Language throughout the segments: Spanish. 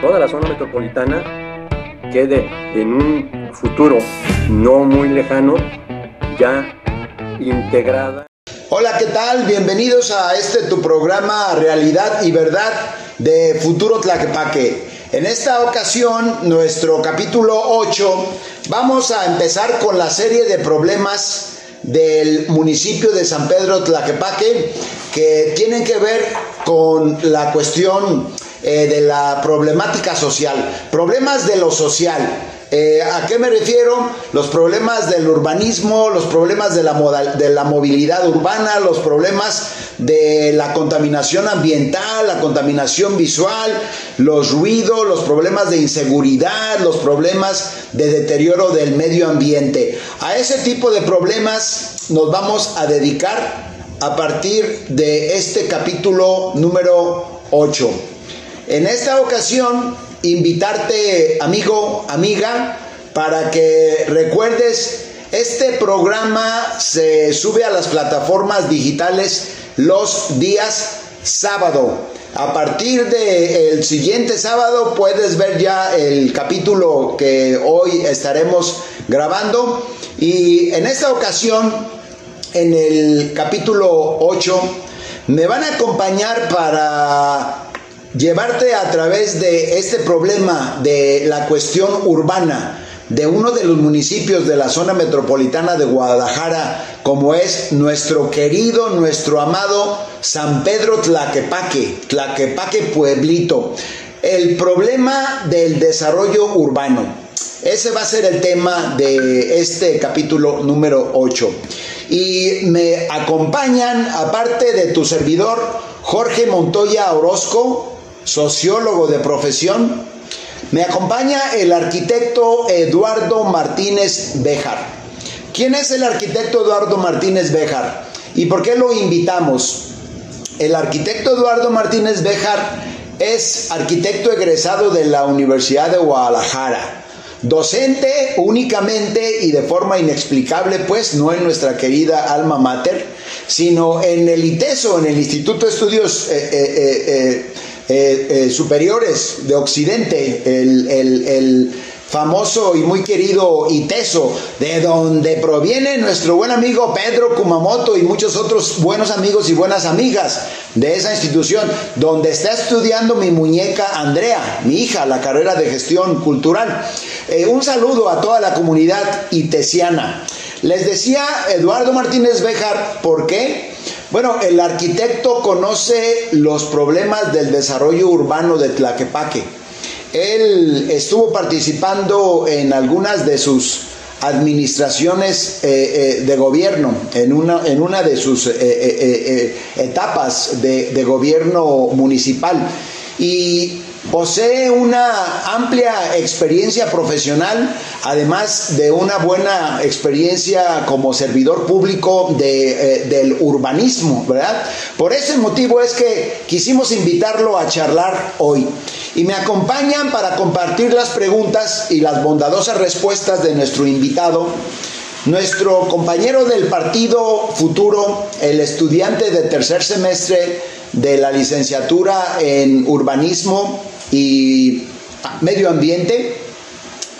toda la zona metropolitana quede en un futuro no muy lejano ya integrada. Hola, ¿qué tal? Bienvenidos a este tu programa Realidad y Verdad de Futuro Tlaquepaque. En esta ocasión, nuestro capítulo 8, vamos a empezar con la serie de problemas del municipio de San Pedro Tlaquepaque que tienen que ver con la cuestión eh, de la problemática social, problemas de lo social. Eh, ¿A qué me refiero? Los problemas del urbanismo, los problemas de la, de la movilidad urbana, los problemas de la contaminación ambiental, la contaminación visual, los ruidos, los problemas de inseguridad, los problemas de deterioro del medio ambiente. A ese tipo de problemas nos vamos a dedicar a partir de este capítulo número 8. En esta ocasión, invitarte, amigo, amiga, para que recuerdes, este programa se sube a las plataformas digitales los días sábado. A partir del siguiente sábado puedes ver ya el capítulo que hoy estaremos grabando. Y en esta ocasión, en el capítulo 8, me van a acompañar para llevarte a través de este problema de la cuestión urbana de uno de los municipios de la zona metropolitana de Guadalajara, como es nuestro querido, nuestro amado San Pedro Tlaquepaque, Tlaquepaque Pueblito. El problema del desarrollo urbano. Ese va a ser el tema de este capítulo número 8. Y me acompañan, aparte de tu servidor, Jorge Montoya Orozco, sociólogo de profesión, me acompaña el arquitecto Eduardo Martínez Bejar. ¿Quién es el arquitecto Eduardo Martínez Bejar? ¿Y por qué lo invitamos? El arquitecto Eduardo Martínez Bejar es arquitecto egresado de la Universidad de Guadalajara. Docente únicamente y de forma inexplicable, pues no en nuestra querida alma mater, sino en el ITESO, en el Instituto de Estudios eh, eh, eh, eh, eh, superiores de Occidente, el, famoso y muy querido ITESO, de donde proviene nuestro buen amigo Pedro Kumamoto y muchos otros buenos amigos y buenas amigas de esa institución, donde está estudiando mi muñeca Andrea, mi hija, la carrera de gestión cultural. Eh, un saludo a toda la comunidad itesiana. Les decía Eduardo Martínez Bejar, ¿por qué? Bueno, el arquitecto conoce los problemas del desarrollo urbano de Tlaquepaque. Él estuvo participando en algunas de sus administraciones eh, eh, de gobierno, en una, en una de sus eh, etapas de, de gobierno municipal. Y Posee una amplia experiencia profesional, además de una buena experiencia como servidor público de, eh, del urbanismo, ¿verdad? Por ese motivo es que quisimos invitarlo a charlar hoy. Y me acompañan para compartir las preguntas y las bondadosas respuestas de nuestro invitado, nuestro compañero del partido futuro, el estudiante de tercer semestre de la licenciatura en urbanismo y medio ambiente,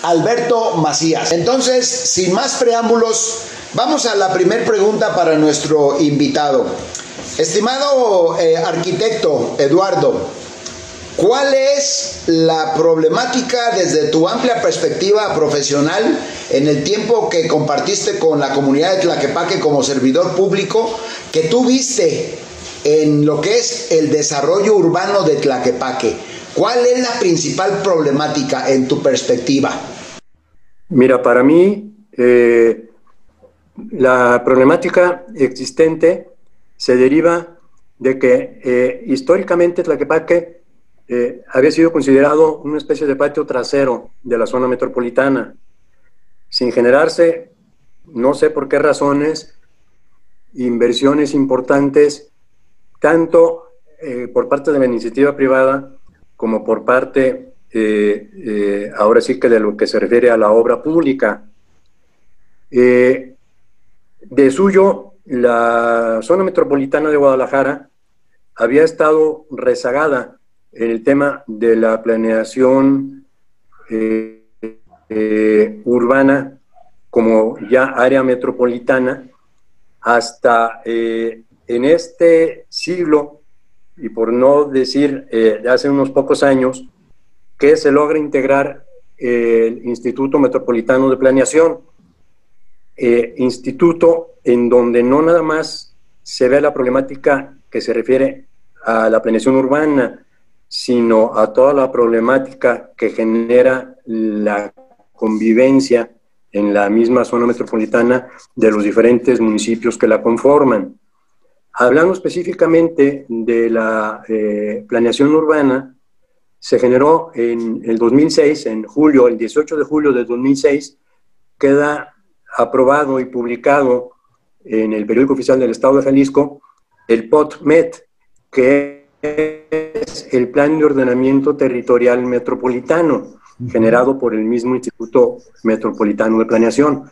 Alberto Macías. Entonces, sin más preámbulos, vamos a la primera pregunta para nuestro invitado. Estimado eh, arquitecto Eduardo, ¿cuál es la problemática desde tu amplia perspectiva profesional en el tiempo que compartiste con la comunidad de Tlaquepaque como servidor público que tú viste en lo que es el desarrollo urbano de Tlaquepaque? ¿Cuál es la principal problemática en tu perspectiva? Mira, para mí eh, la problemática existente se deriva de que eh, históricamente Tlaquepaque eh, había sido considerado una especie de patio trasero de la zona metropolitana, sin generarse, no sé por qué razones, inversiones importantes, tanto por parte de la iniciativa privada como por parte, eh, eh, ahora sí que de lo que se refiere a la obra pública. Eh, de suyo, la zona metropolitana de Guadalajara había estado rezagada en el tema de la planeación eh, eh, urbana como ya área metropolitana, hasta en este siglo, y por no decir de hace unos pocos años, que se logra integrar el Instituto Metropolitano de Planeación, instituto en donde no nada más se ve la problemática que se refiere a la planeación urbana, sino a toda la problemática que genera la convivencia en la misma zona metropolitana de los diferentes municipios que la conforman. Hablando específicamente de la eh, planeación urbana, se generó en el 2006, en julio, el 18 de julio de 2006, queda aprobado y publicado en el periódico oficial del Estado de Jalisco el POTMET, que es el Plan de Ordenamiento Territorial Metropolitano, generado por el mismo Instituto Metropolitano de Planeación.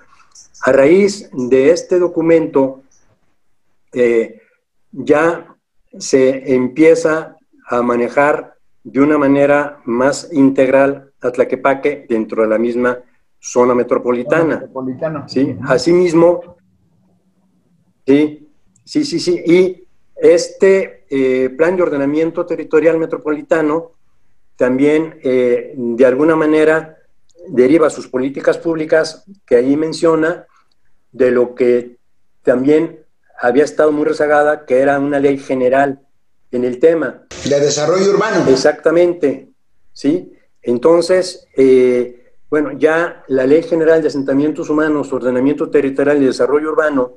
A raíz de este documento, eh, ya se empieza a manejar de una manera más integral a Tlaquepaque dentro de la misma zona metropolitana. ¿sí? Asimismo, sí, sí, sí, sí. Y este eh, plan de ordenamiento territorial metropolitano también eh, de alguna manera deriva sus políticas públicas que ahí menciona de lo que también había estado muy rezagada, que era una ley general en el tema. De desarrollo urbano. Exactamente, ¿sí? Entonces, eh, bueno, ya la Ley General de Asentamientos Humanos, Ordenamiento Territorial y Desarrollo Urbano,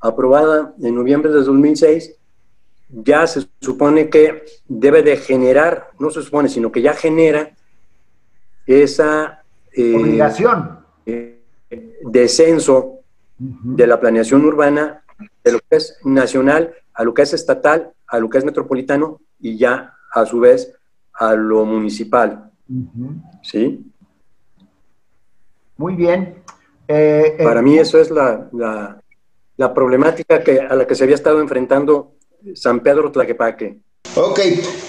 aprobada en noviembre de 2006, ya se supone que debe de generar, no se supone, sino que ya genera esa eh, obligación eh, descenso de la planeación urbana de lo que es nacional a lo que es estatal, a lo que es metropolitano y ya a su vez a lo municipal. ¿Sí? Muy bien. Eh, Para mí eso es la, la, la problemática que, a la que se había estado enfrentando San Pedro Tlaquepaque. Ok,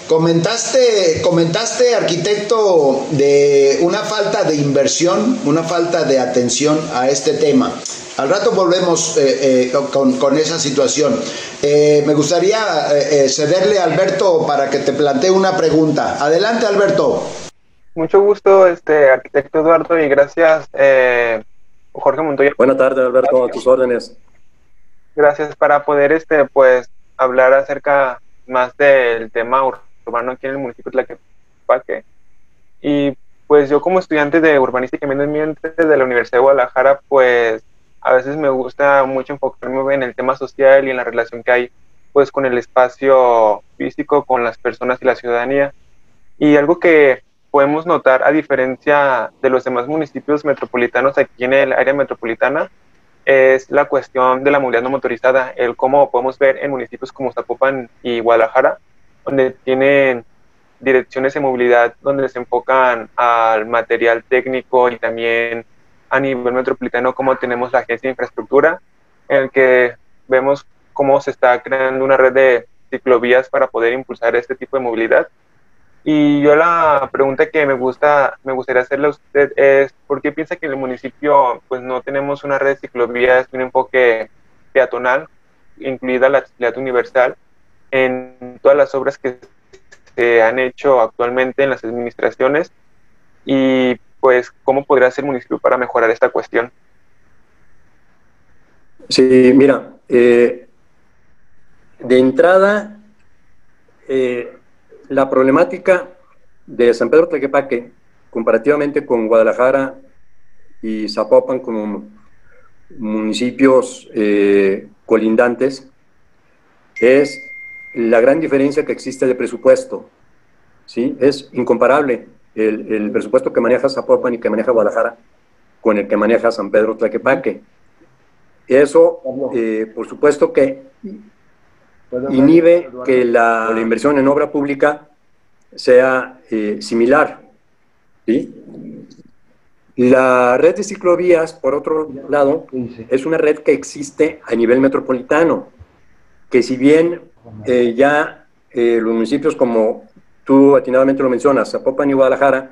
comentaste, comentaste, arquitecto, de una falta de inversión, una falta de atención a este tema. Al rato volvemos eh, eh, con, esa situación. Eh, me gustaría cederle a Alberto para que te plantee una pregunta. Adelante, Alberto. Mucho gusto, este arquitecto Eduardo, y gracias, Jorge Montoya. Buenas tardes, Alberto, a tus órdenes. Gracias para poder, este, pues, hablar acerca más del tema urbano aquí en el municipio de Tlaquepaque. Y pues yo como estudiante de urbanística y medio ambiente de la Universidad de Guadalajara, pues a veces me gusta mucho enfocarme en el tema social y en la relación que hay pues con el espacio físico, con las personas y la ciudadanía. Y algo que podemos notar a diferencia de los demás municipios metropolitanos aquí en el área metropolitana es la cuestión de la movilidad no motorizada, el cómo podemos ver en municipios como Zapopan y Guadalajara, donde tienen direcciones de movilidad donde se enfocan al material técnico y también a nivel metropolitano como tenemos la agencia de infraestructura, en el que vemos cómo se está creando una red de ciclovías para poder impulsar este tipo de movilidad y yo la pregunta que me gusta, me gustaría hacerle a usted es, ¿por qué piensa que en el municipio pues no tenemos una red de ciclovías, un enfoque peatonal, incluida la accesibilidad universal, en todas las obras que se han hecho actualmente en las administraciones? Y pues, ¿cómo podría ser el municipio para mejorar esta cuestión? Sí, mira, eh, de entrada, eh, la problemática de San Pedro Tlaquepaque, comparativamente con Guadalajara y Zapopan como municipios eh, colindantes, es la gran diferencia que existe de presupuesto. ¿sí? Es incomparable el, presupuesto que maneja Zapopan y que maneja Guadalajara con el que maneja San Pedro Tlaquepaque. Eso, eh, por supuesto que inhibe que la, inversión en obra pública sea eh, similar. ¿sí? La red de ciclovías, por otro lado, es una red que existe a nivel metropolitano, que si bien eh, ya eh, los municipios como tú atinadamente lo mencionas, Zapopan y Guadalajara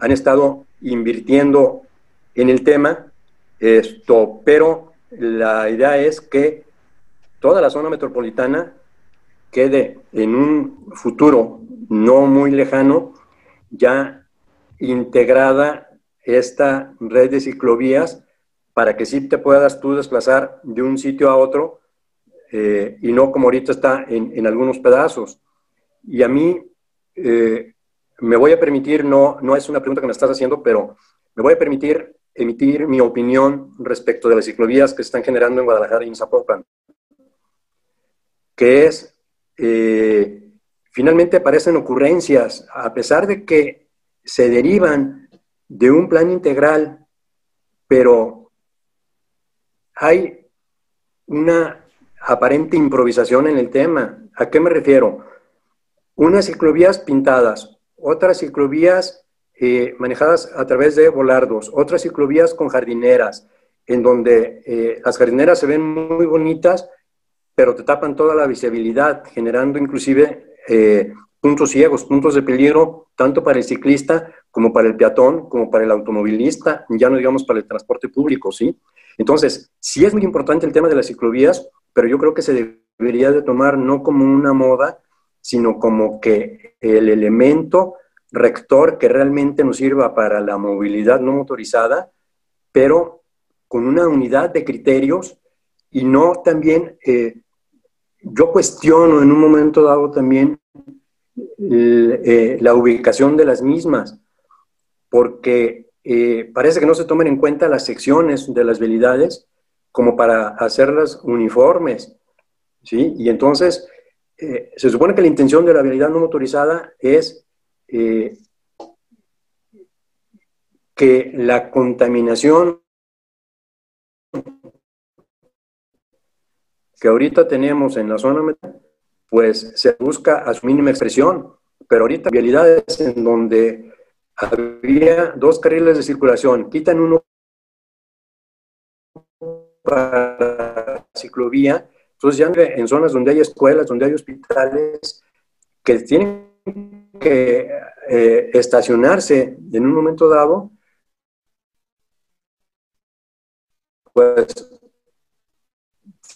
han estado invirtiendo en el tema, esto, pero la idea es que toda la zona metropolitana quede en un futuro no muy lejano ya integrada esta red de ciclovías para que sí te puedas tú desplazar de un sitio a otro eh, y no como ahorita está en, algunos pedazos. Y a mí eh, me voy a permitir, no, no es una pregunta que me estás haciendo, pero me voy a permitir emitir mi opinión respecto de las ciclovías que se están generando en Guadalajara y en Zapopan, que es, eh, finalmente aparecen ocurrencias, a pesar de que se derivan de un plan integral, pero hay una aparente improvisación en el tema. ¿A qué me refiero? Unas ciclovías pintadas, otras ciclovías eh, manejadas a través de volardos, otras ciclovías con jardineras, en donde eh, las jardineras se ven muy bonitas, pero te tapan toda la visibilidad, generando inclusive eh, puntos ciegos, puntos de peligro, tanto para el ciclista como para el peatón, como para el automovilista, ya no digamos para el transporte público, ¿sí? Entonces, sí es muy importante el tema de las ciclovías, pero yo creo que se debería de tomar no como una moda, sino como que el elemento rector que realmente nos sirva para la movilidad no motorizada, pero con una unidad de criterios y no también, eh, yo cuestiono en un momento dado también eh, la ubicación de las mismas, porque eh, parece que no se toman en cuenta las secciones de las velidades como para hacerlas uniformes, ¿sí? Y entonces, eh, se supone que la intención de la habilidad no motorizada es que la contaminación que ahorita tenemos en la zona pues se busca a su mínima expresión. Pero ahorita vialidades en donde había dos carriles de circulación, quitan uno para ciclovía, entonces ya en zonas donde hay escuelas, donde hay hospitales, que tienen que eh, estacionarse en un momento dado, pues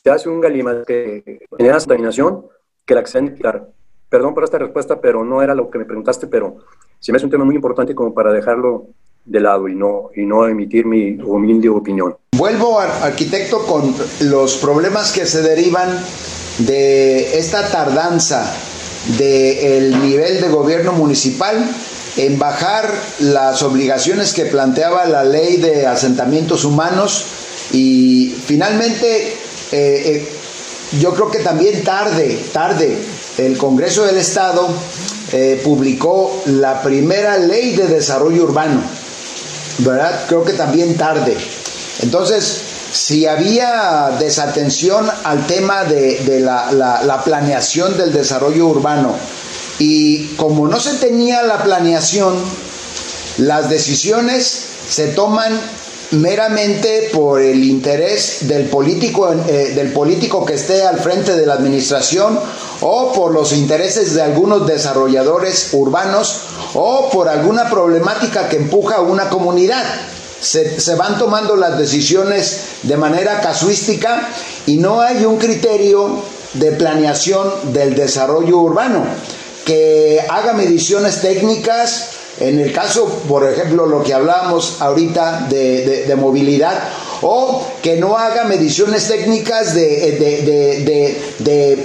se hace un galima que genera contaminación que la quitar. Perdón por esta respuesta, pero no era lo que me preguntaste, pero sí me es un tema muy importante como para dejarlo de lado y no, y no emitir mi humilde opinión. Vuelvo, arquitecto, con los problemas que se derivan de esta tardanza del nivel de gobierno municipal en bajar las obligaciones que planteaba la ley de asentamientos humanos y finalmente eh, eh, yo creo que también tarde, tarde, el Congreso del Estado eh, publicó la primera ley de desarrollo urbano, ¿verdad? Creo que también tarde. Entonces, si había desatención al tema de, la, planeación del desarrollo urbano y como no se tenía la planeación, las decisiones se toman meramente por el interés del político, eh, del político que esté al frente de la administración o por los intereses de algunos desarrolladores urbanos o por alguna problemática que empuja a una comunidad. Se, se, van tomando las decisiones de manera casuística y no hay un criterio de planeación del desarrollo urbano que haga mediciones técnicas, en el caso, por ejemplo, lo que hablábamos ahorita de, movilidad, o que no haga mediciones técnicas de,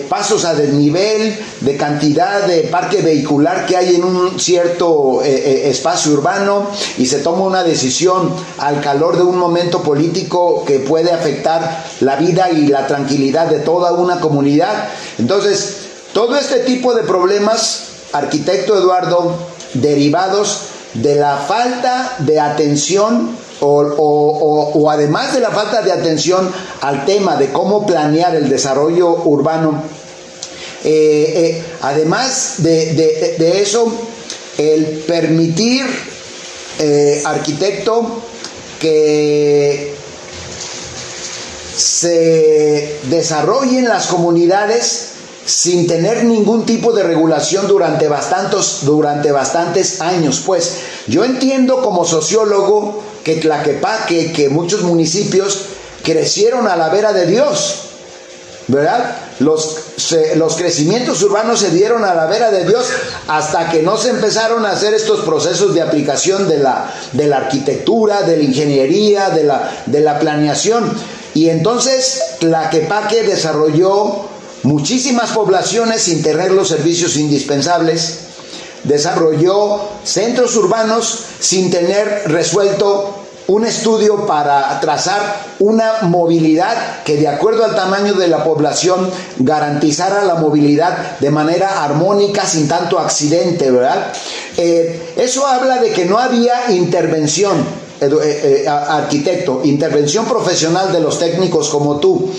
pasos a desnivel, de cantidad de parque vehicular que hay en un cierto eh, eh, espacio urbano y se toma una decisión al calor de un momento político que puede afectar la vida y la tranquilidad de toda una comunidad. Entonces, todo este tipo de problemas, arquitecto Eduardo, derivados de la falta de atención o, además de la falta de atención al tema de cómo planear el desarrollo urbano, eh, eh, además de, eso, el permitir, eh, arquitecto, que se desarrollen las comunidades sin tener ningún tipo de regulación durante bastantes, durante bastantes años. Pues yo entiendo como sociólogo que Tlaquepaque, que muchos municipios crecieron a la vera de Dios, ¿verdad? Los, los crecimientos urbanos se dieron a la vera de Dios hasta que no se empezaron a hacer estos procesos de aplicación de la, de la arquitectura, de la ingeniería, de la, de la planeación. Y entonces Tlaquepaque desarrolló muchísimas poblaciones sin tener los servicios indispensables, desarrolló centros urbanos sin tener resuelto un estudio para trazar una movilidad que de acuerdo al tamaño de la población garantizara la movilidad de manera armónica sin tanto accidente, ¿verdad? Eh, eso habla de que no había intervención, eh, eh, arquitecto, intervención profesional de los técnicos como tú.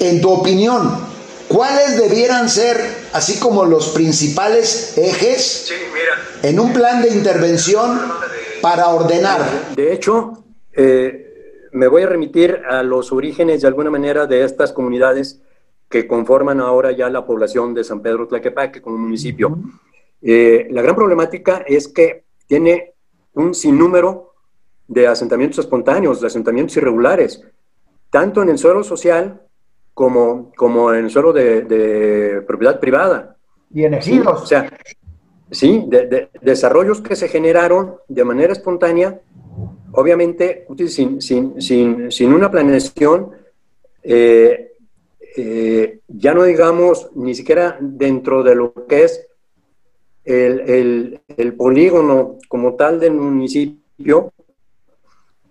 En tu opinión, ¿Cuáles debieran ser, así como los principales ejes, en un plan de intervención para ordenar? De hecho, eh, me voy a remitir a los orígenes de alguna manera de estas comunidades que conforman ahora ya la población de San Pedro Tlaquepaque como municipio. Eh, la gran problemática es que tiene un sinnúmero de asentamientos espontáneos, de asentamientos irregulares, tanto en el suelo social como, como en suelo de, propiedad privada. Y en ejidos. o sea, sí, de, desarrollos que se generaron de manera espontánea, obviamente sin, sin, sin, sin una planeación, eh, eh, ya no digamos ni siquiera dentro de lo que es el, el, el polígono como tal del municipio,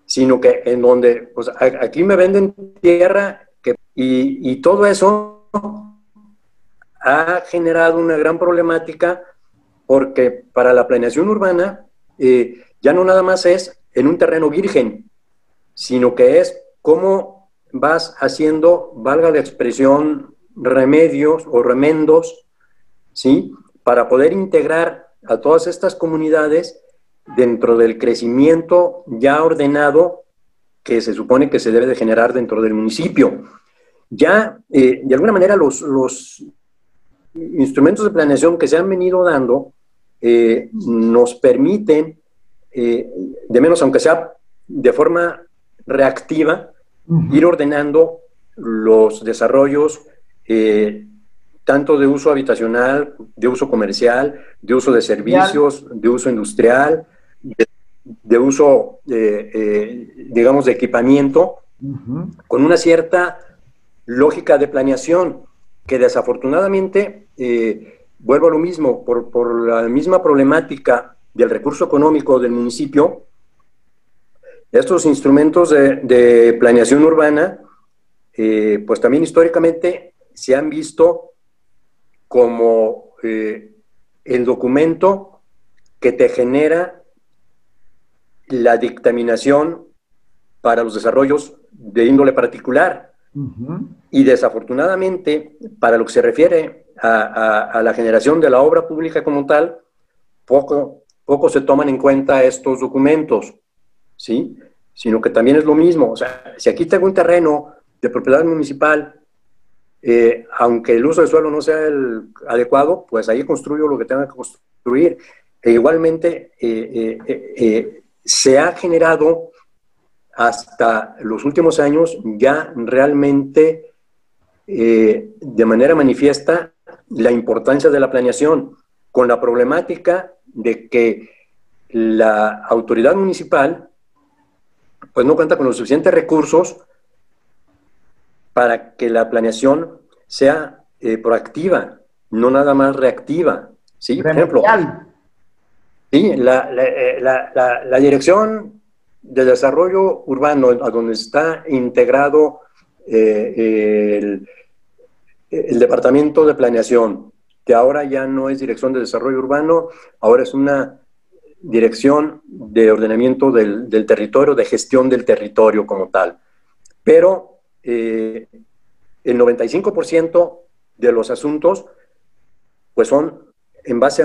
sino que en donde, pues aquí me venden tierra y, todo eso ha generado una gran problemática porque para la planeación urbana eh, ya no nada más es en un terreno virgen, sino que es cómo vas haciendo, valga la expresión, remedios o remendos, ¿sí? Para poder integrar a todas estas comunidades dentro del crecimiento ya ordenado que se supone que se debe de generar dentro del municipio. Ya, eh, de alguna manera, los, los, instrumentos de planeación que se han venido dando eh, nos permiten, eh, de menos aunque sea de forma reactiva, ir ordenando los desarrollos tanto de uso habitacional, de uso comercial, de uso de servicios, de uso industrial, de, uso, digamos, de equipamiento, con una cierta lógica de planeación que desafortunadamente, eh, vuelvo a lo mismo, por, la misma problemática del recurso económico del municipio, estos instrumentos de, planeación urbana, eh, pues también históricamente se han visto como eh, el documento que te genera la dictaminación para los desarrollos de índole particular. Y desafortunadamente, para lo que se refiere a, la generación de la obra pública como tal, poco, poco se toman en cuenta estos documentos, ¿sí? Sino que también es lo mismo. O sea, si aquí tengo un terreno de propiedad municipal, eh, aunque el uso del suelo no sea el adecuado, pues ahí construyo lo que tenga que construir. E igualmente, eh, eh, se ha generado hasta los últimos años ya realmente eh, de manera manifiesta la importancia de la planeación, con la problemática de que la autoridad municipal pues no cuenta con los suficientes recursos para que la planeación sea eh, proactiva, no nada más reactiva. ¿sí? Por ejemplo, sí, la, eh, la, la, la dirección de desarrollo urbano, a donde está integrado eh, el, Departamento de Planeación, que ahora ya no es Dirección de Desarrollo Urbano, ahora es una Dirección de Ordenamiento del, Territorio, de Gestión del Territorio como tal. Pero eh, el 95% de los asuntos pues son en base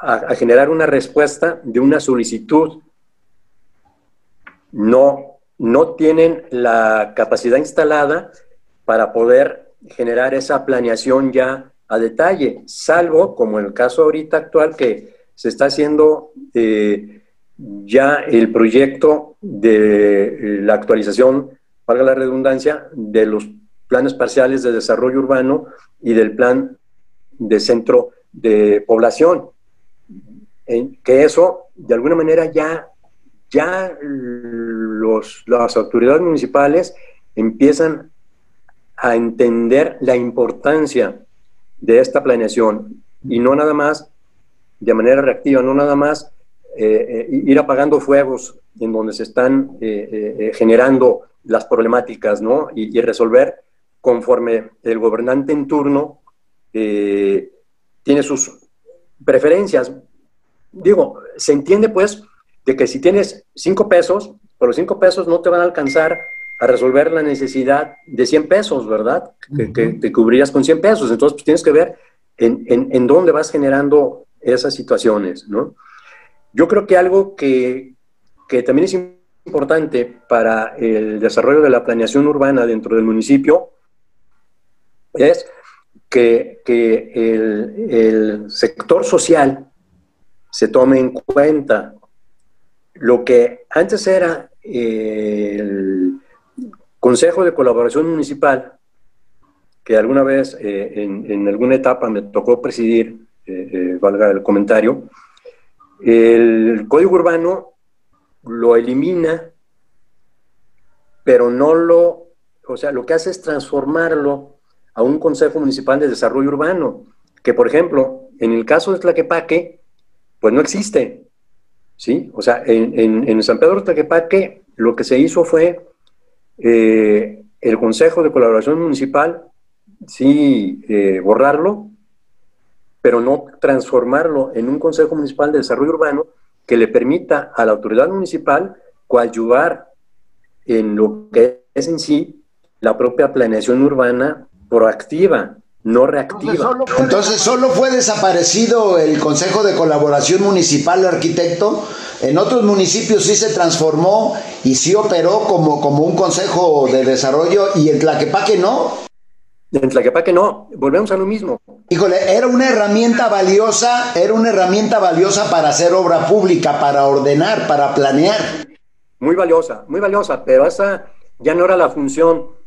a generar una respuesta de una solicitud no, no tienen la capacidad instalada para poder generar esa planeación ya a detalle, salvo como el caso ahorita actual que se está haciendo eh, ya el proyecto de la actualización, valga la redundancia, de los planes parciales de desarrollo urbano y del plan de centro de población. Que eso, de alguna manera, ya, ya los, las autoridades municipales empiezan a entender la importancia de esta planeación y no nada más de manera reactiva, no nada más eh, eh, ir apagando fuegos en donde se están eh, generando las problemáticas, ¿no? Y, resolver conforme el gobernante en turno tiene sus preferencias. Digo, se entiende pues de que si tienes cinco pesos, pero cinco pesos no te van a alcanzar a resolver la necesidad de 100 pesos, ¿verdad? que, te cubrirías con 100 pesos. Entonces, pues tienes que ver en, en, en, dónde vas generando esas situaciones, ¿no? Yo creo que algo que, que también es importante para el desarrollo de la planeación urbana dentro del municipio es que, que el, el, sector social se tome en cuenta. Lo que antes era el Consejo de Colaboración Municipal, que alguna vez eh, en, en, alguna etapa me tocó presidir, eh, eh, valga el comentario, el código urbano lo elimina, pero no lo, o sea, lo que hace es transformarlo a un Consejo Municipal de Desarrollo Urbano, que por ejemplo, en el caso de Tlaquepaque, pues no existe, ¿sí? O sea, en, en San Pedro Tlaquepaque lo que se hizo fue eh, el Consejo de Colaboración Municipal, sí, eh, borrarlo, pero no transformarlo en un Consejo Municipal de Desarrollo Urbano que le permita a la autoridad municipal coadyuvar en lo que es en sí la propia planeación urbana proactiva, no reactiva. Entonces solo, fue, desaparecido el Consejo de Colaboración Municipal Arquitecto. En otros municipios sí se transformó y sí operó como, como un Consejo de Desarrollo y en Tlaquepaque no. En Tlaquepaque no, volvemos a lo mismo. Híjole, era una herramienta valiosa, era una herramienta valiosa para hacer obra pública, para ordenar, para planear. Muy valiosa, muy valiosa, pero esa ya no era la función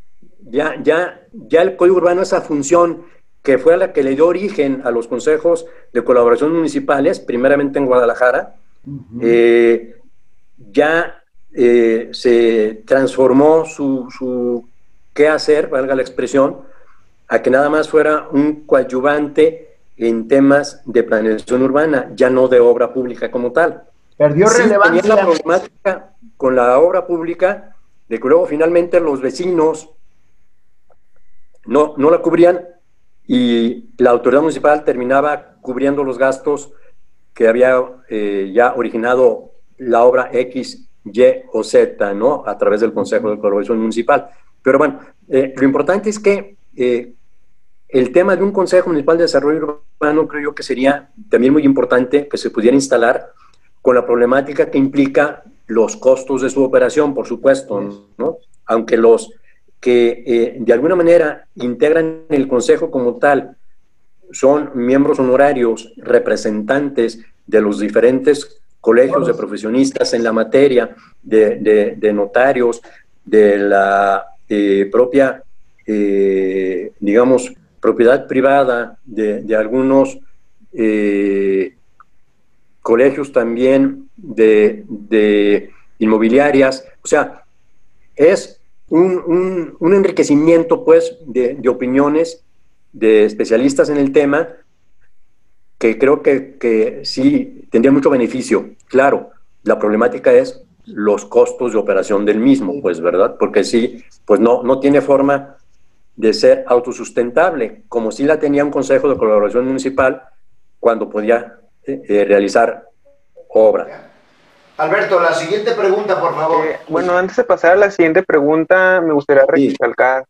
ya, ya, ya el Código Urbano, esa función que fue la que le dio origen a los consejos de colaboración municipales, primeramente en Guadalajara, eh, ya eh, se transformó su, su qué hacer, valga la expresión, a que nada más fuera un coadyuvante en temas de planeación urbana, ya no de obra pública como tal. Perdió relevancia. La problemática con la obra pública de que luego finalmente los vecinos no, no la cubrían y la autoridad municipal terminaba cubriendo los gastos que había eh, ya originado la obra X, Y o Z, ¿no? A través del Consejo de Colaboración Municipal. Pero bueno, eh, lo importante es que eh, el tema de un Consejo Municipal de Desarrollo Urbano creo yo que sería también muy importante que se pudiera instalar con la problemática que implica los costos de su operación, por supuesto, ¿no? Aunque los que eh, de alguna manera integran el Consejo como tal, son miembros honorarios, representantes de los diferentes colegios de profesionistas en la materia, de, notarios, de la eh, propia, eh, digamos, propiedad privada, de, algunos colegios también de inmobiliarias. O sea, es un, enriquecimiento, pues, de, opiniones de especialistas en el tema que creo que, sí tendría mucho beneficio. Claro, la problemática es los costos de operación del mismo, pues, ¿verdad? Porque sí, pues no, no tiene forma de ser autosustentable, como si la tenía un Consejo de Colaboración Municipal cuando podía eh, eh, realizar obra. Alberto, la siguiente pregunta, por favor. Eh, bueno, antes de pasar a la siguiente pregunta, me gustaría recalcar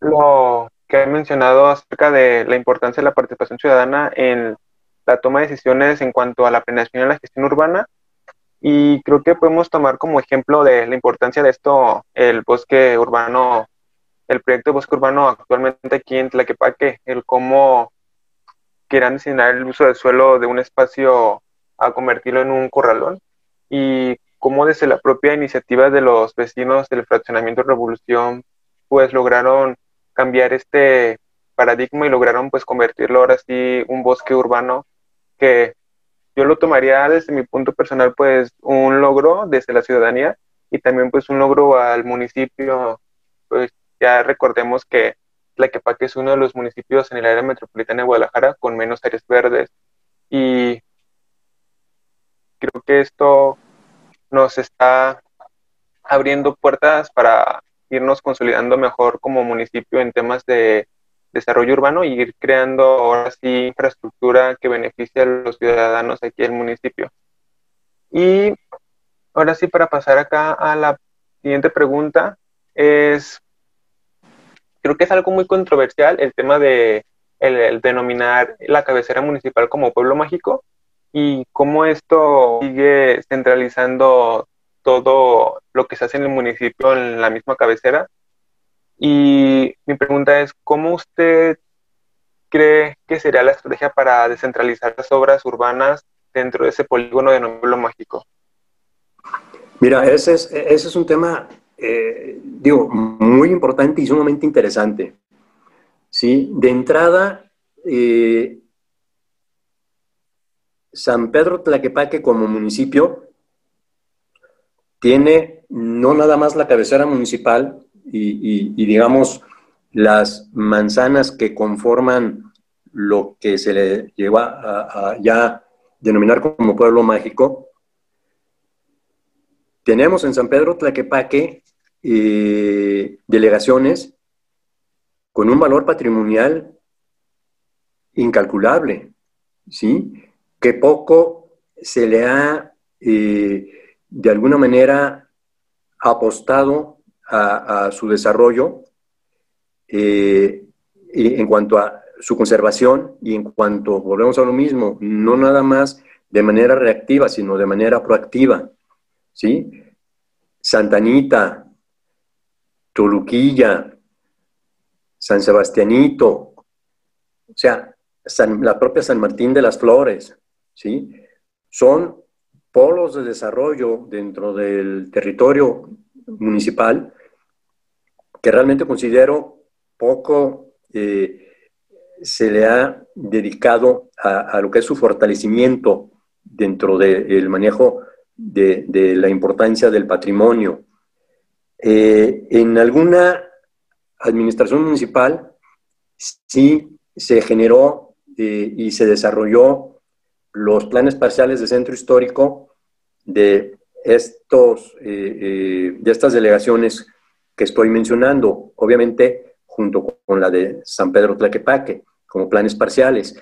lo que he mencionado acerca de la importancia de la participación ciudadana en la toma de decisiones en cuanto a la planeación y la gestión urbana. Y creo que podemos tomar como ejemplo de la importancia de esto el bosque urbano el proyecto de bosque urbano actualmente aquí en Tlaquepaque, el cómo quieran destinar el uso del suelo de un espacio a convertirlo en un corralón y cómo desde la propia iniciativa de los vecinos del fraccionamiento Revolución pues lograron cambiar este paradigma y lograron pues convertirlo ahora sí un bosque urbano que yo lo tomaría desde mi punto personal pues un logro desde la ciudadanía y también pues un logro al municipio pues ya recordemos que Tlaquepaque es uno de los municipios en el área metropolitana de Guadalajara con menos áreas verdes y creo que esto nos está abriendo puertas para irnos consolidando mejor como municipio en temas de desarrollo urbano y ir creando ahora sí infraestructura que beneficie a los ciudadanos aquí del municipio. Y ahora sí, para pasar acá a la siguiente pregunta, es, creo que es algo muy controversial el tema de el, denominar la cabecera municipal como pueblo mágico y cómo esto sigue centralizando todo lo que se hace en el municipio en la misma cabecera. Y mi pregunta es, ¿cómo usted cree que sería la estrategia para descentralizar las obras urbanas dentro de ese polígono de pueblo mágico? Mira, ese es, un tema, eh, digo, muy importante y sumamente interesante. ¿sí? De entrada, eh, San Pedro Tlaquepaque como municipio tiene no nada más la cabecera municipal y, digamos las manzanas que conforman lo que se le lleva a, ya denominar como pueblo mágico. Tenemos en San Pedro Tlaquepaque eh, delegaciones con un valor patrimonial incalculable, ¿sí? Que poco se le ha, eh, de alguna manera, apostado a, su desarrollo eh, en cuanto a su conservación y en cuanto, volvemos a lo mismo, no nada más de manera reactiva, sino de manera proactiva. ¿sí? Santanita, Toluquilla, San Sebastianito, o sea, la propia San Martín de las Flores, ¿sí? Son polos de desarrollo dentro del territorio municipal que realmente considero poco eh, se le ha dedicado a, lo que es su fortalecimiento dentro del manejo de, la importancia del patrimonio. Eh, en alguna administración municipal sí se generó eh, y se desarrolló los planes parciales de centro histórico de, estos, eh, eh, de estas delegaciones que estoy mencionando, obviamente junto con la de San Pedro Tlaquepaque, como planes parciales.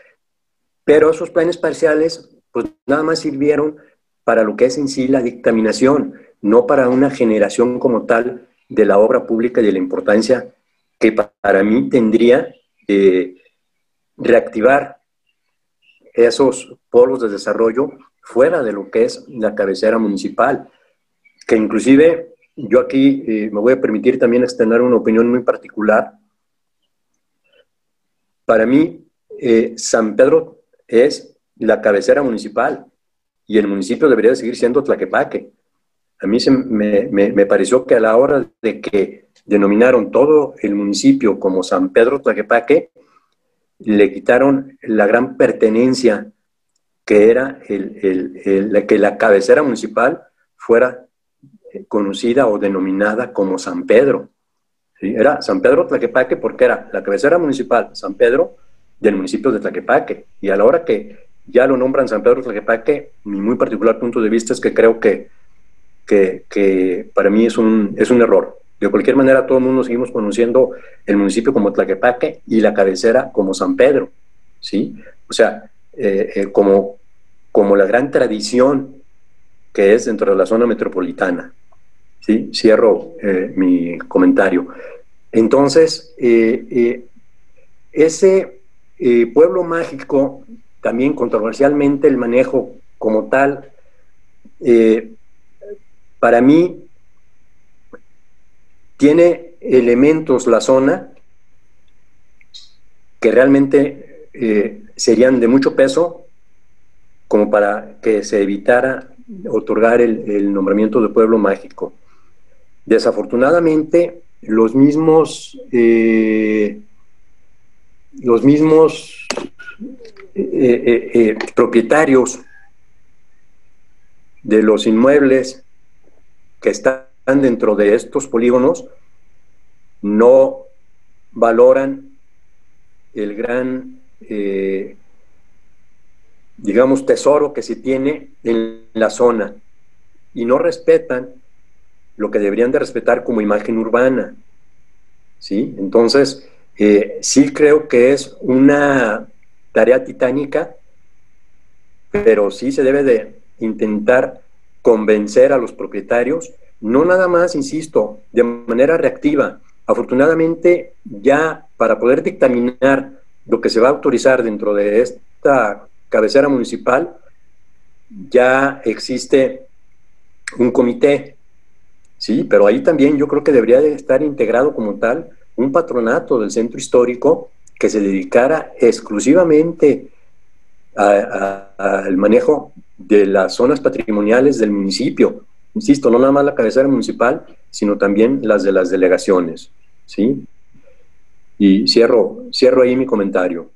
Pero esos planes parciales, pues nada más sirvieron para lo que es en sí la dictaminación, no para una generación como tal de la obra pública y de la importancia que para mí tendría eh, reactivar esos polos de desarrollo fuera de lo que es la cabecera municipal, que inclusive yo aquí eh, me voy a permitir también extender una opinión muy particular. Para mí, eh, San Pedro es la cabecera municipal y el municipio debería seguir siendo Tlaquepaque. A mí se me, me, pareció que a la hora de que denominaron todo el municipio como San Pedro Tlaquepaque, le quitaron la gran pertenencia que era el, que la cabecera municipal fuera eh, conocida o denominada como San Pedro. Era San Pedro Tlaquepaque porque era la cabecera municipal San Pedro del municipio de Tlaquepaque. Y a la hora que ya lo nombran San Pedro Tlaquepaque, mi muy particular punto de vista es que creo que, que, para mí es un, es un error. De cualquier manera, todo el mundo seguimos conociendo el municipio como Tlaquepaque y la cabecera como San Pedro, ¿sí? O sea, eh, eh, como, como la gran tradición que es dentro de la zona metropolitana, ¿sí? Cierro eh, mi comentario. Entonces, ese pueblo mágico, también controversialmente el manejo como tal, para mí tiene elementos la zona que realmente eh, serían de mucho peso como para que se evitara otorgar el, nombramiento de pueblo mágico. Desafortunadamente, los mismos, eh, los mismos eh, propietarios de los inmuebles que están dentro de estos polígonos no valoran el gran, eh, digamos, tesoro que se tiene en la zona y no respetan lo que deberían de respetar como imagen urbana. ¿sí? Entonces, eh, sí creo que es una tarea titánica, pero sí se debe de intentar convencer a los propietarios, no nada más, insisto, de manera reactiva. Afortunadamente, ya para poder dictaminar lo que se va a autorizar dentro de esta cabecera municipal, ya existe un comité, sí, pero ahí también yo creo que debería de estar integrado como tal un patronato del centro histórico que se dedicara exclusivamente al manejo de las zonas patrimoniales del municipio. Insisto, no nada más la cabecera municipal, sino también las de las delegaciones. ¿sí? Y cierro, cierro ahí mi comentario.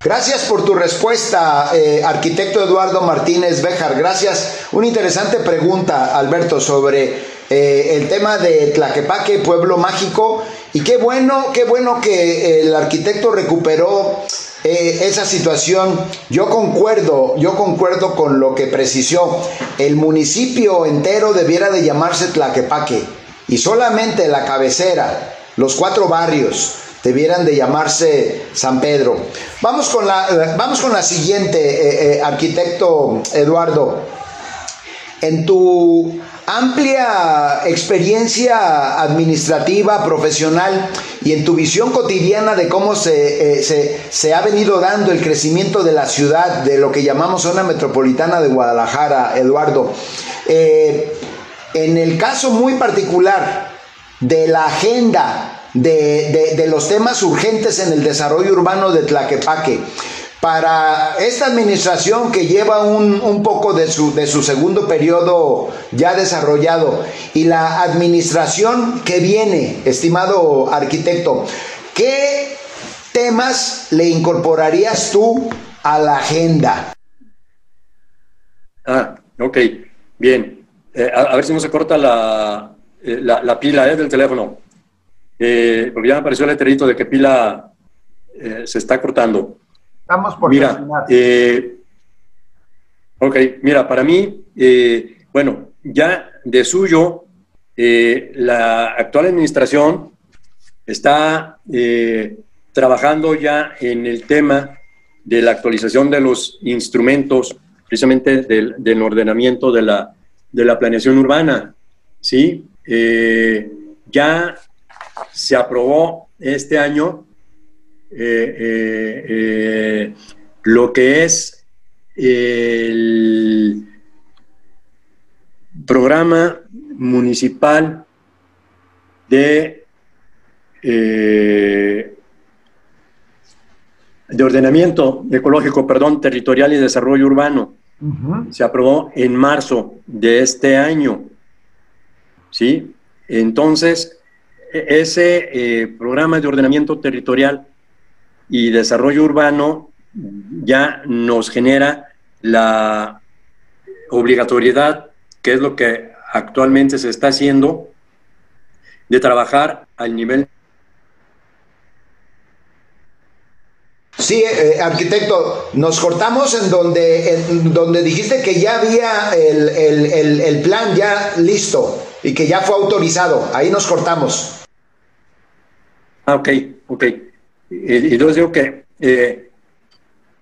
Gracias por tu respuesta, eh, arquitecto Eduardo Martínez Bejar. Gracias. Una interesante pregunta, Alberto, sobre eh, el tema de Tlaquepaque, pueblo mágico. Y qué bueno, qué bueno que el arquitecto recuperó eh, esa situación, yo concuerdo, yo concuerdo con lo que precisó. El municipio entero debiera de llamarse Tlaquepaque y solamente la cabecera, los cuatro barrios, debieran de llamarse San Pedro. Vamos con la, vamos con la siguiente, eh, eh, arquitecto Eduardo. En tu amplia experiencia administrativa, profesional y en tu visión cotidiana de cómo se, eh, se, ha venido dando el crecimiento de la ciudad, de lo que llamamos zona metropolitana de Guadalajara, Eduardo, eh, en el caso muy particular de la agenda de, de los temas urgentes en el desarrollo urbano de Tlaquepaque, para esta administración que lleva un, poco de su, de su, segundo periodo ya desarrollado y la administración que viene, estimado arquitecto, ¿qué temas le incorporarías tú a la agenda? Ah, ok, bien. Eh, a, ver si no se corta la, eh, la, pila eh, del teléfono, porque ya me apareció el letrerito de que pila se está cortando. Estamos por Mira, eh, ok, mira, para mí, eh, bueno, ya de suyo, eh, la actual administración está trabajando ya en el tema de la actualización de los instrumentos, precisamente del, ordenamiento de la, de la, planeación urbana. ¿sí? ya se aprobó este año eh, eh, eh, lo que es el programa municipal de, de ordenamiento ecológico, perdón, territorial y desarrollo urbano. Se aprobó en marzo de este año. ¿Sí? Entonces, e-, ese programa de ordenamiento territorial y desarrollo urbano ya nos genera la obligatoriedad, que es lo que actualmente se está haciendo, de trabajar al nivel Sí, eh, arquitecto, nos cortamos en donde, en donde dijiste que ya había el, el, el, plan ya listo y que ya fue autorizado. Ahí nos cortamos. Ah, ok, ok. Y entonces digo que eh,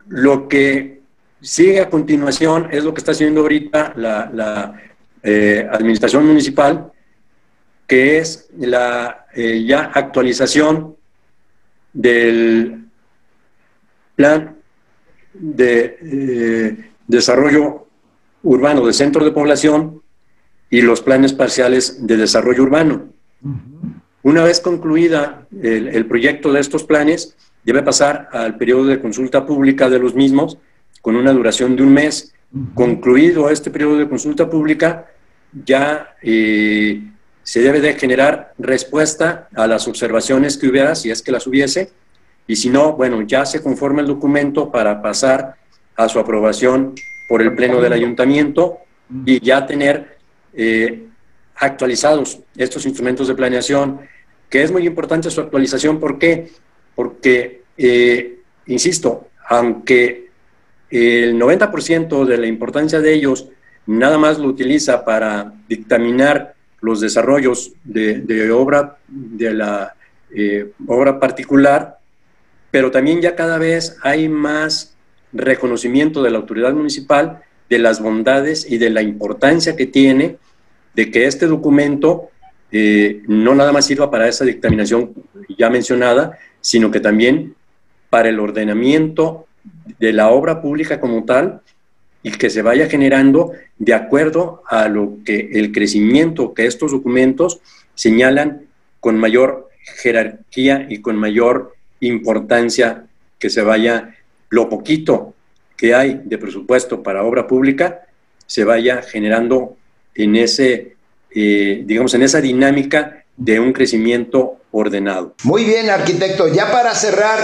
lo que sigue a continuación es lo que está haciendo ahorita la, eh, administración municipal, que es la eh, ya actualización del plan de desarrollo urbano de centro de población y los planes parciales de desarrollo urbano. Una vez concluida el, proyecto de estos planes, debe pasar al periodo de consulta pública de los mismos con una duración de un mes. Concluido este periodo de consulta pública, ya eh, se debe de generar respuesta a las observaciones que hubiera, si es que las hubiese, y si no, bueno, ya se conforma el documento para pasar a su aprobación por el Pleno del Ayuntamiento y ya tener eh, actualizados estos instrumentos de planeación, que es muy importante su actualización. ¿Por qué? Porque, eh, insisto, aunque el 90% de la importancia de ellos nada más lo utiliza para dictaminar los desarrollos de, obra, de la eh, obra particular, pero también ya cada vez hay más reconocimiento de la autoridad municipal de las bondades y de la importancia que tiene de que este documento eh, no nada más sirva para esa dictaminación ya mencionada, sino que también para el ordenamiento de la obra pública como tal y que se vaya generando de acuerdo a lo que el crecimiento que estos documentos señalan con mayor jerarquía y con mayor importancia que se vaya lo poquito que hay de presupuesto para obra pública se vaya generando en ese, eh, digamos, en esa dinámica de un crecimiento ordenado. Muy bien, arquitecto. Ya para cerrar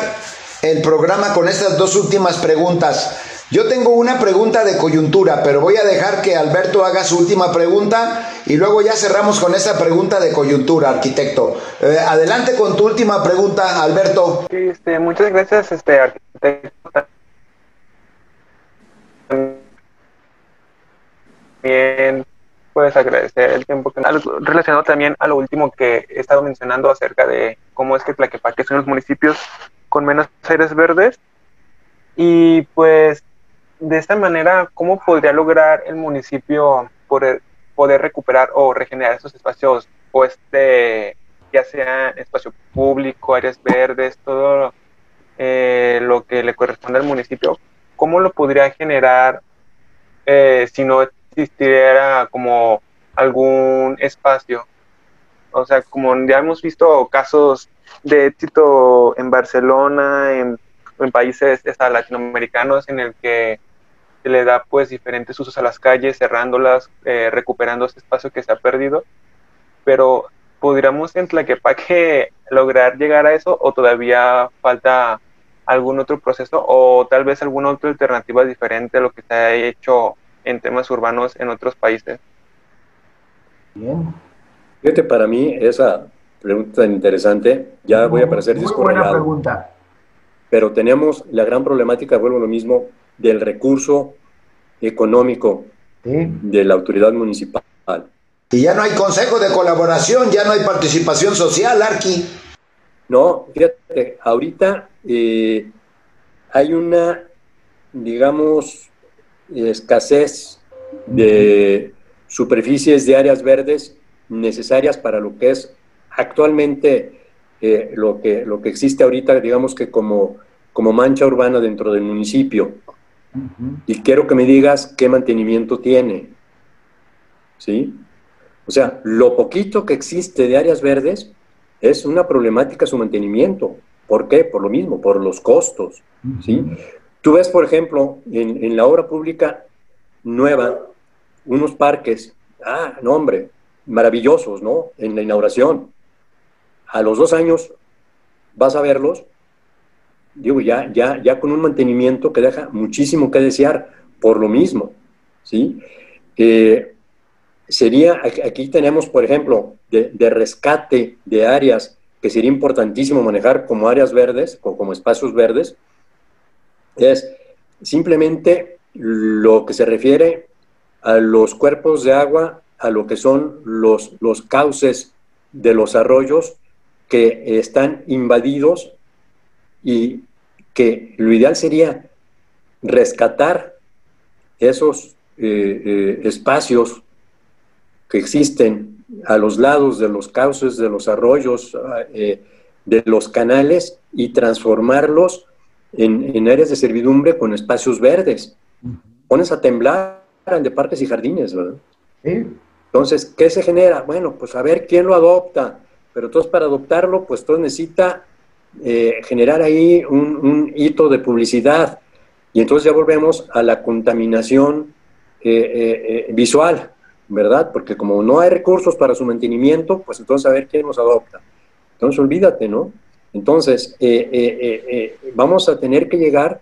el programa con estas dos últimas preguntas, yo tengo una pregunta de coyuntura, pero voy a dejar que Alberto haga su última pregunta y luego ya cerramos con esa pregunta de coyuntura, arquitecto. Eh, adelante con tu última pregunta, Alberto. este, muchas gracias, este arquitecto. También puedes agradecer el tiempo que relacionado también a lo último que he estado mencionando acerca de cómo es que Tlaquepaque son los municipios con menos áreas verdes y pues de esta manera, ¿cómo podría lograr el municipio poder, poder recuperar o regenerar esos espacios, o este, ya sea espacio público, áreas verdes, todo eh, lo que le corresponde al municipio? ¿Cómo lo podría generar eh, si no existiera como algún espacio? O sea, como ya hemos visto casos de éxito en Barcelona, en, países latinoamericanos, en el que se le da pues diferentes usos a las calles, cerrándolas, eh, recuperando ese espacio que se ha perdido, pero ¿podríamos en Tlaquepaque lograr llegar a eso o todavía falta algún otro proceso o tal vez alguna otra alternativa diferente a lo que se ha hecho en temas urbanos en otros países? Bien. Fíjate, para mí esa pregunta tan interesante, ya voy a parecer Muy buena pregunta. Pero tenemos la gran problemática, vuelvo a lo mismo, del recurso económico de la autoridad municipal. Y ya no hay consejo de colaboración, ya no hay participación social, Arqui. No, fíjate, ahorita eh, hay una, digamos, escasez de superficies de áreas verdes necesarias para lo que es actualmente eh, lo, que, lo que existe ahorita, digamos que como, como mancha urbana dentro del municipio. Y quiero que me digas qué mantenimiento tiene. ¿Sí? O sea, lo poquito que existe de áreas verdes es una problemática su mantenimiento. ¿Por qué? Por lo mismo, por los costos. ¿sí? Tú ves, por ejemplo, en, la obra pública nueva, unos parques, ah, no hombre, maravillosos, ¿no? En la inauguración. A los dos años vas a verlos digo, ya, ya, ya con un mantenimiento que deja muchísimo que desear por lo mismo, ¿sí? Eh, sería, aquí tenemos, por ejemplo, de, rescate de áreas que sería importantísimo manejar como áreas verdes, o como espacios verdes, es simplemente lo que se refiere a los cuerpos de agua, a lo que son los, los cauces de los arroyos que están invadidos y que lo ideal sería rescatar esos eh, eh, espacios que existen a los lados de los cauces, de los arroyos, eh, de los canales y transformarlos en, áreas de servidumbre con espacios verdes. Pones a temblar de parques y jardines, ¿verdad? Entonces, ¿qué se genera? Bueno, pues a ver quién lo adopta, pero entonces para adoptarlo, pues todo necesita eh, generar ahí un, hito de publicidad. Y entonces ya volvemos a la contaminación eh, visual, ¿verdad? Porque como no hay recursos para su mantenimiento, pues entonces a ver quién nos adopta. Entonces olvídate, ¿no? Entonces, vamos a tener que llegar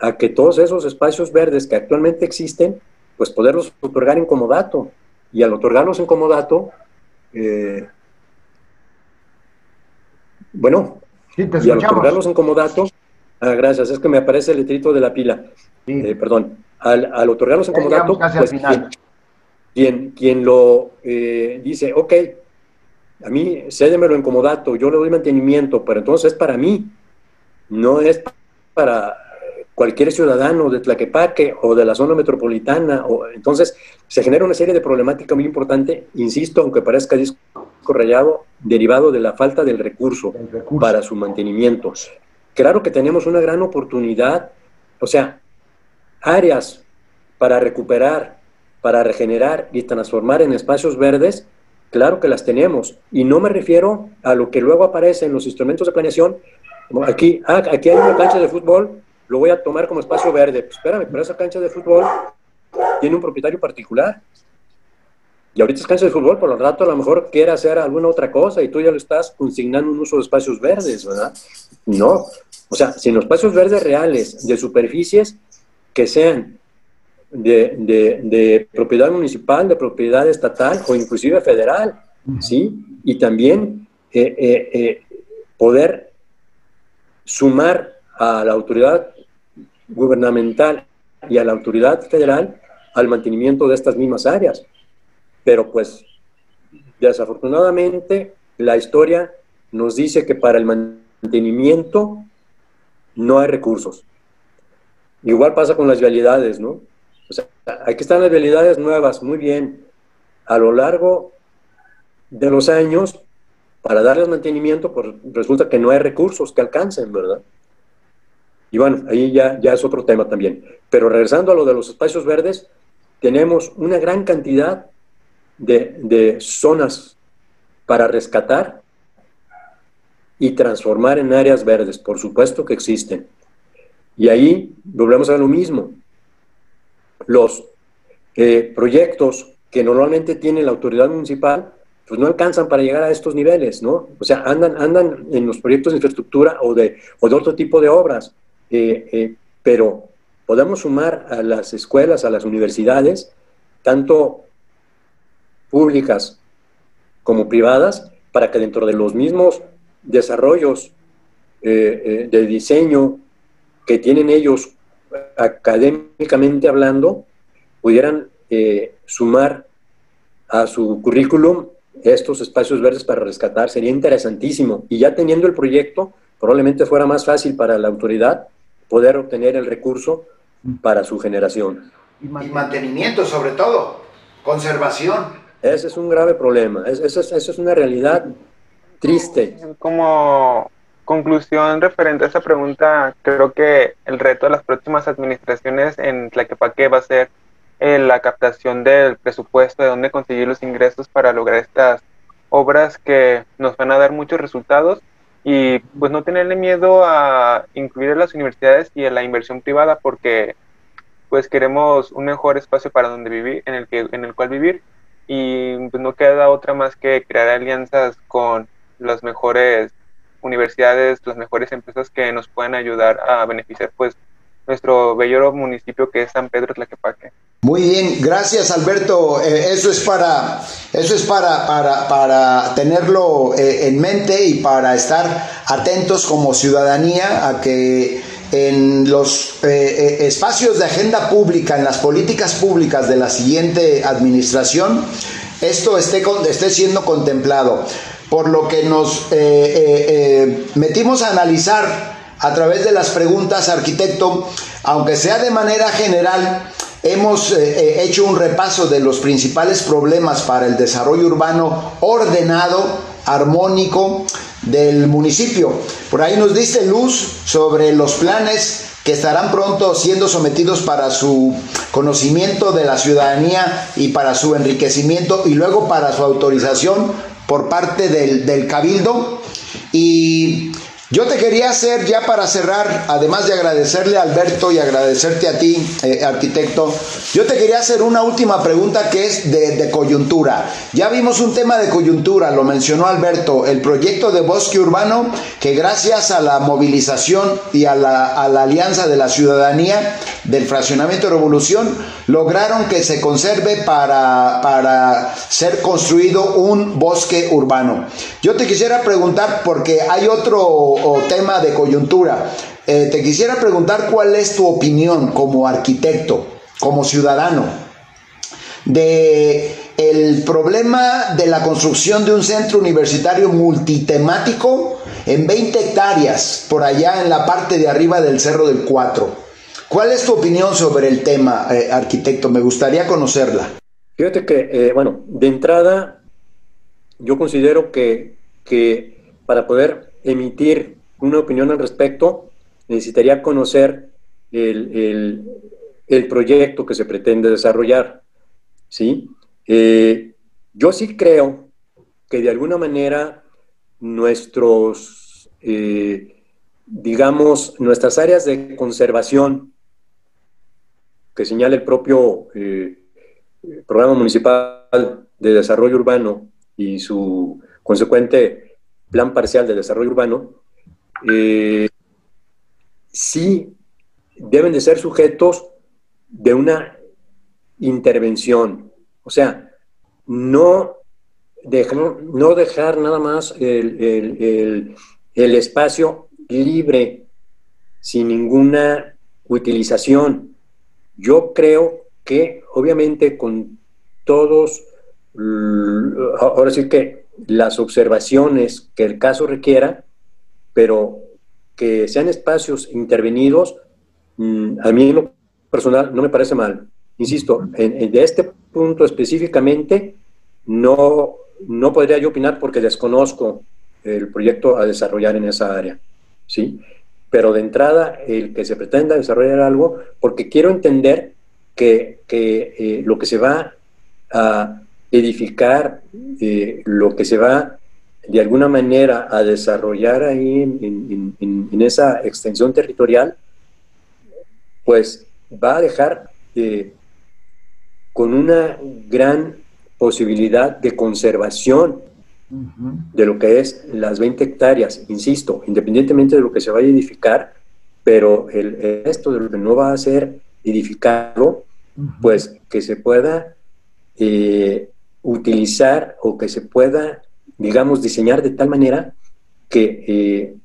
a que todos esos espacios verdes que actualmente existen, pues poderlos otorgar en comodato. Y al otorgarlos en comodato, eh, bueno, y al otorgarlos en comodato, ah, gracias, es que me aparece el letrito de la pila, eh, perdón, al, otorgarlos en comodato, pues quien, quien, lo eh, dice, ok, a mí cédemelo en comodato, yo le doy mantenimiento, pero entonces es para mí, no es para cualquier ciudadano de Tlaquepaque o de la zona metropolitana. O, entonces, se genera una serie de problemáticas muy importantes, insisto, aunque parezca disco rayado, derivado de la falta del recurso, para su mantenimiento. Claro que tenemos una gran oportunidad, o sea, áreas para recuperar, para regenerar y transformar en espacios verdes, claro que las tenemos. Y no me refiero a lo que luego aparece en los instrumentos de planeación. Aquí, ah, aquí hay una cancha de fútbol, lo voy a tomar como espacio verde. Pues espérame, pero esa cancha de fútbol tiene un propietario particular. Y ahorita es cancha de fútbol, por lo rato a lo mejor quiere hacer alguna otra cosa y tú ya lo estás consignando un uso de espacios verdes, ¿verdad? No. O sea, sino espacios verdes reales, de superficies que sean de, de, propiedad municipal, de propiedad estatal o inclusive federal, ¿sí? Y también eh, eh, eh, poder sumar a la autoridad gubernamental y a la autoridad federal al mantenimiento de estas mismas áreas. Pero pues desafortunadamente la historia nos dice que para el mantenimiento no hay recursos. Igual pasa con las vialidades, ¿no? Aquí están las vialidades nuevas, muy bien. A lo largo de los años, para darles mantenimiento, pues resulta que no hay recursos que alcancen, ¿verdad? Y bueno, ahí ya, ya es otro tema también. Pero regresando a lo de los espacios verdes, tenemos una gran cantidad de, zonas para rescatar y transformar en áreas verdes. Por supuesto que existen. Y ahí volvemos a lo mismo. Los eh, proyectos que normalmente tiene la autoridad municipal, pues no alcanzan para llegar a estos niveles, ¿no? O sea, andan, andan en los proyectos de infraestructura o de, o de otro tipo de obras. Eh, eh, pero podemos sumar a las escuelas, a las universidades, tanto públicas como privadas, para que dentro de los mismos desarrollos de diseño que tienen ellos académicamente hablando, pudieran sumar a su currículum estos espacios verdes para rescatar. Sería interesantísimo. Y ya teniendo el proyecto, probablemente fuera más fácil para la autoridad poder obtener el recurso para su generación. Y mantenimiento sobre todo, conservación. Ese es un grave problema, eso es, es una realidad triste. Como conclusión referente a esa pregunta, creo que el reto de las próximas administraciones en Tlaquepaque va a ser eh, la captación del presupuesto, de dónde conseguir los ingresos para lograr estas obras que nos van a dar muchos resultados y pues no tenerle miedo a incluir a las universidades y a la inversión privada porque pues queremos un mejor espacio para donde vivir, en el que en el cual vivir y pues no queda otra más que crear alianzas con las mejores universidades, las mejores empresas que nos puedan ayudar a beneficiar pues nuestro bello municipio que es San Pedro Tlaquepaque. Muy bien, gracias Alberto. Eh, eso es para, eso es para, para, tenerlo eh, en mente y para estar atentos como ciudadanía a que en los eh, espacios de agenda pública, en las políticas públicas de la siguiente administración, esto esté, esté siendo contemplado. Por lo que nos metimos a analizar a través de las preguntas, arquitecto, aunque sea de manera general, hemos eh, eh, hecho un repaso de los principales problemas para el desarrollo urbano ordenado, armónico del municipio. Por ahí nos diste luz sobre los planes que estarán pronto siendo sometidos para su conocimiento de la ciudadanía y para su enriquecimiento y luego para su autorización por parte del, del Cabildo. Y yo te quería hacer, ya para cerrar, además de agradecerle a Alberto y agradecerte a ti, eh, arquitecto, yo te quería hacer una última pregunta que es de, coyuntura. Ya vimos un tema de coyuntura, lo mencionó Alberto, el proyecto de bosque urbano, que gracias a la movilización y a la, alianza de la ciudadanía del fraccionamiento de revolución, lograron que se conserve para, para ser construido un bosque urbano. Yo te quisiera preguntar, porque hay otro o tema de coyuntura. Eh, te quisiera preguntar cuál es tu opinión como arquitecto, como ciudadano, de el problema de la construcción de un centro universitario multitemático en 20 hectáreas por allá en la parte de arriba del Cerro del Cuatro. ¿Cuál es tu opinión sobre el tema, eh, arquitecto? Me gustaría conocerla. Fíjate que, eh, bueno, de entrada, yo considero que, que para poder emitir una opinión al respecto, necesitaría conocer el, proyecto que se pretende desarrollar. ¿sí? Eh, yo sí creo que de alguna manera nuestros, eh, digamos, nuestras áreas de conservación que señala el propio eh, Programa Municipal de Desarrollo Urbano y su consecuente plan parcial de desarrollo urbano, eh, sí deben de ser sujetos de una intervención. O sea, no dejar, no dejar nada más el, espacio libre sin ninguna utilización. Yo creo que obviamente con todos, ahora sí que las observaciones que el caso requiera, pero que sean espacios intervenidos, mm, a mí lo personal no me parece mal. Insisto, en, de este punto específicamente no, no podría yo opinar porque desconozco el proyecto a desarrollar en esa área, ¿sí? Pero de entrada, el que se pretenda desarrollar algo, porque quiero entender que, eh, lo que se va a edificar eh, lo que se va de alguna manera a desarrollar ahí en, esa extensión territorial, pues va a dejar eh, con una gran posibilidad de conservación de lo que es las 20 hectáreas, insisto, independientemente de lo que se vaya a edificar, pero el, resto de lo que no va a ser edificado, pues que se pueda eh, utilizar o que se pueda, digamos, diseñar de tal manera que eh,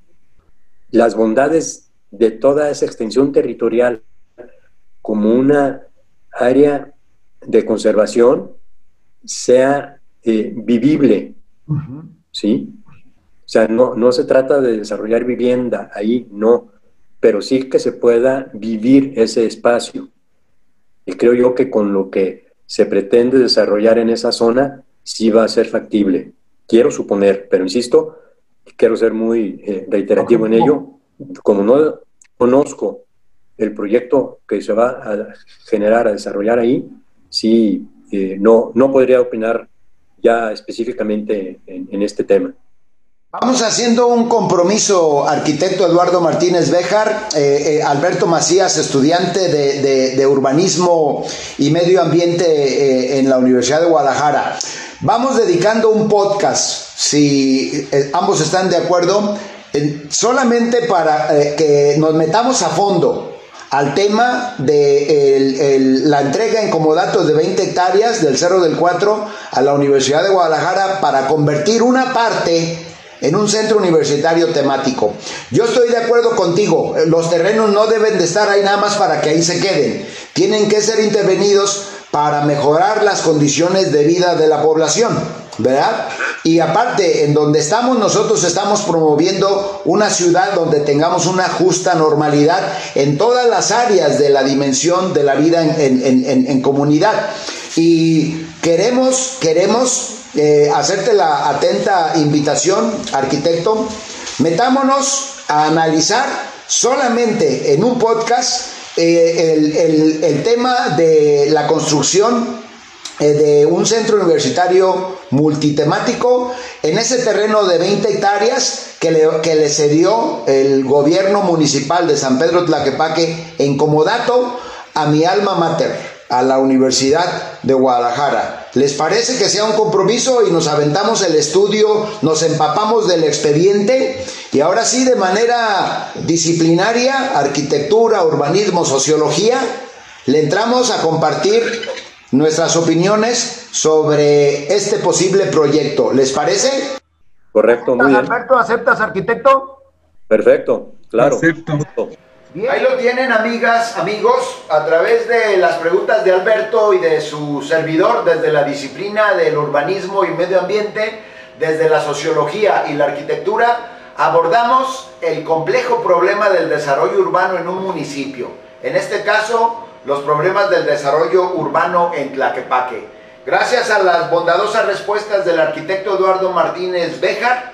las bondades de toda esa extensión territorial como una área de conservación sea eh, vivible, ¿sí? O sea, no, no se trata de desarrollar vivienda ahí, no, pero sí que se pueda vivir ese espacio. Y creo yo que con lo que se pretende desarrollar en esa zona sí va a ser factible. Quiero suponer, pero insisto, quiero ser muy eh, reiterativo en ello. Como no conozco el proyecto que se va a generar, a desarrollar ahí, sí, eh, no, no podría opinar ya específicamente en este tema. Vamos haciendo un compromiso, arquitecto Eduardo Martínez Béjar, eh, eh, Alberto Macías, estudiante de, urbanismo y medio ambiente eh, en la Universidad de Guadalajara. Vamos dedicando un podcast, si ambos están de acuerdo, solamente para que nos metamos a fondo al tema de la entrega en comodatos de 20 hectáreas del Cerro del Cuatro a la Universidad de Guadalajara para convertir una parte en un centro universitario temático. Yo estoy de acuerdo contigo, los terrenos no deben de estar ahí nada más para que ahí se queden, tienen que ser intervenidos para mejorar las condiciones de vida de la población, ¿verdad? Y aparte, en donde estamos nosotros estamos promoviendo una ciudad donde tengamos una justa normalidad en todas las áreas de la dimensión de la vida en, en comunidad. Y queremos, queremos eh, hacerte la atenta invitación, arquitecto. Metámonos a analizar solamente en un podcast eh, el, tema de la construcción eh, de un centro universitario multitemático en ese terreno de 20 hectáreas que le, que le cedió el gobierno municipal de San Pedro Tlaquepaque en comodato a mi alma mater, a la Universidad de Guadalajara. ¿Les parece que sea un compromiso y nos aventamos el estudio, nos empapamos del expediente y ahora sí de manera disciplinaria, arquitectura, urbanismo, sociología, le entramos a compartir nuestras opiniones sobre este posible proyecto. ¿Les parece? Correcto, muy bien. Alberto, ¿aceptas arquitecto? Perfecto, claro. Acepto. Ahí lo tienen, amigas, amigos, a través de las preguntas de Alberto y de su servidor, desde la disciplina del urbanismo y medio ambiente, desde la sociología y la arquitectura, abordamos el complejo problema del desarrollo urbano en un municipio. En este caso, los problemas del desarrollo urbano en Tlaquepaque. Gracias a las bondadosas respuestas del arquitecto Eduardo Martínez Béjar,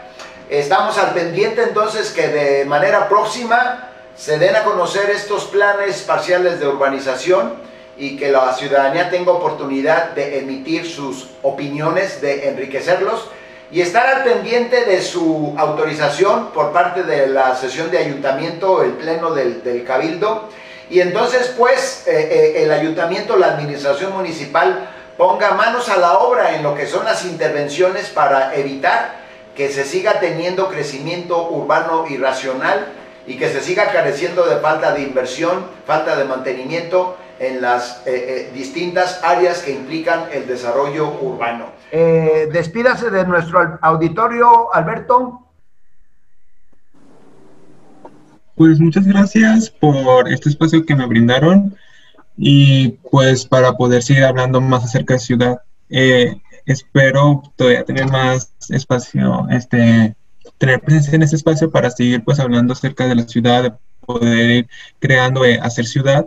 estamos al pendiente entonces que de manera próxima se den a conocer estos planes parciales de urbanización y que la ciudadanía tenga oportunidad de emitir sus opiniones, de enriquecerlos y estar al pendiente de su autorización por parte de la sesión de ayuntamiento, el pleno del, del cabildo, y entonces, pues, eh, eh, el ayuntamiento, la administración municipal ponga manos a la obra en lo que son las intervenciones para evitar que se siga teniendo crecimiento urbano irracional y que se siga careciendo de falta de inversión, falta de mantenimiento en las eh, distintas áreas que implican el desarrollo urbano. despídase de nuestro auditorio, Alberto. Pues muchas gracias por este espacio que me brindaron y pues para poder seguir hablando más acerca de ciudad. Eh, espero todavía tener más espacio, este, tener presencia en este espacio para seguir pues hablando acerca de la ciudad, de poder ir creando, eh, hacer ciudad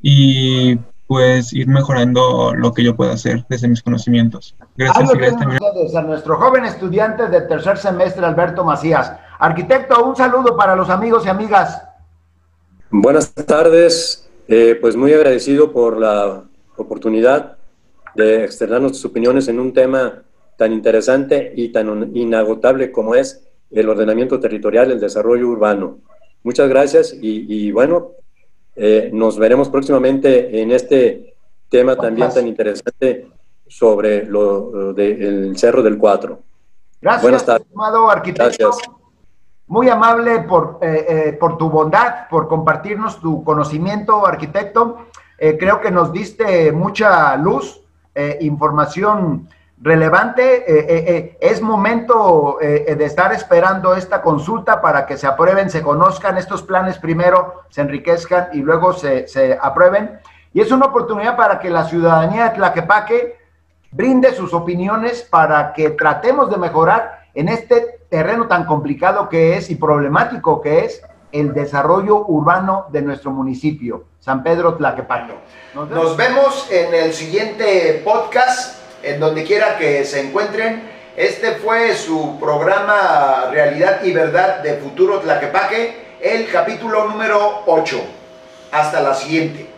y pues ir mejorando lo que yo pueda hacer desde mis conocimientos. Gracias. gracias a nuestro joven estudiante de tercer semestre, Alberto Macías. Arquitecto, un saludo para los amigos y amigas. Buenas tardes, eh, pues muy agradecido por la oportunidad de externar nuestras opiniones en un tema tan interesante y tan inagotable como es el ordenamiento territorial, el desarrollo urbano. Muchas gracias y, bueno, eh, nos veremos próximamente en este tema también tan interesante sobre lo del Cerro del Cuatro. Gracias, Buenas tardes. arquitecto. Gracias muy amable por, eh, eh, por tu bondad, por compartirnos tu conocimiento, arquitecto. Eh, creo que nos diste mucha luz, información relevante. es momento de estar esperando esta consulta para que se aprueben, se conozcan estos planes primero, se enriquezcan y luego se, se aprueben. Y es una oportunidad para que la ciudadanía de Tlaquepaque brinde sus opiniones para que tratemos de mejorar en este terreno tan complicado que es y problemático que es el desarrollo urbano de nuestro municipio, San Pedro Tlaquepaque. Nos vemos. en el siguiente podcast, en donde quiera que se encuentren. Este fue su programa Realidad y Verdad de Futuro Tlaquepaque, el capítulo número 8. Hasta la siguiente.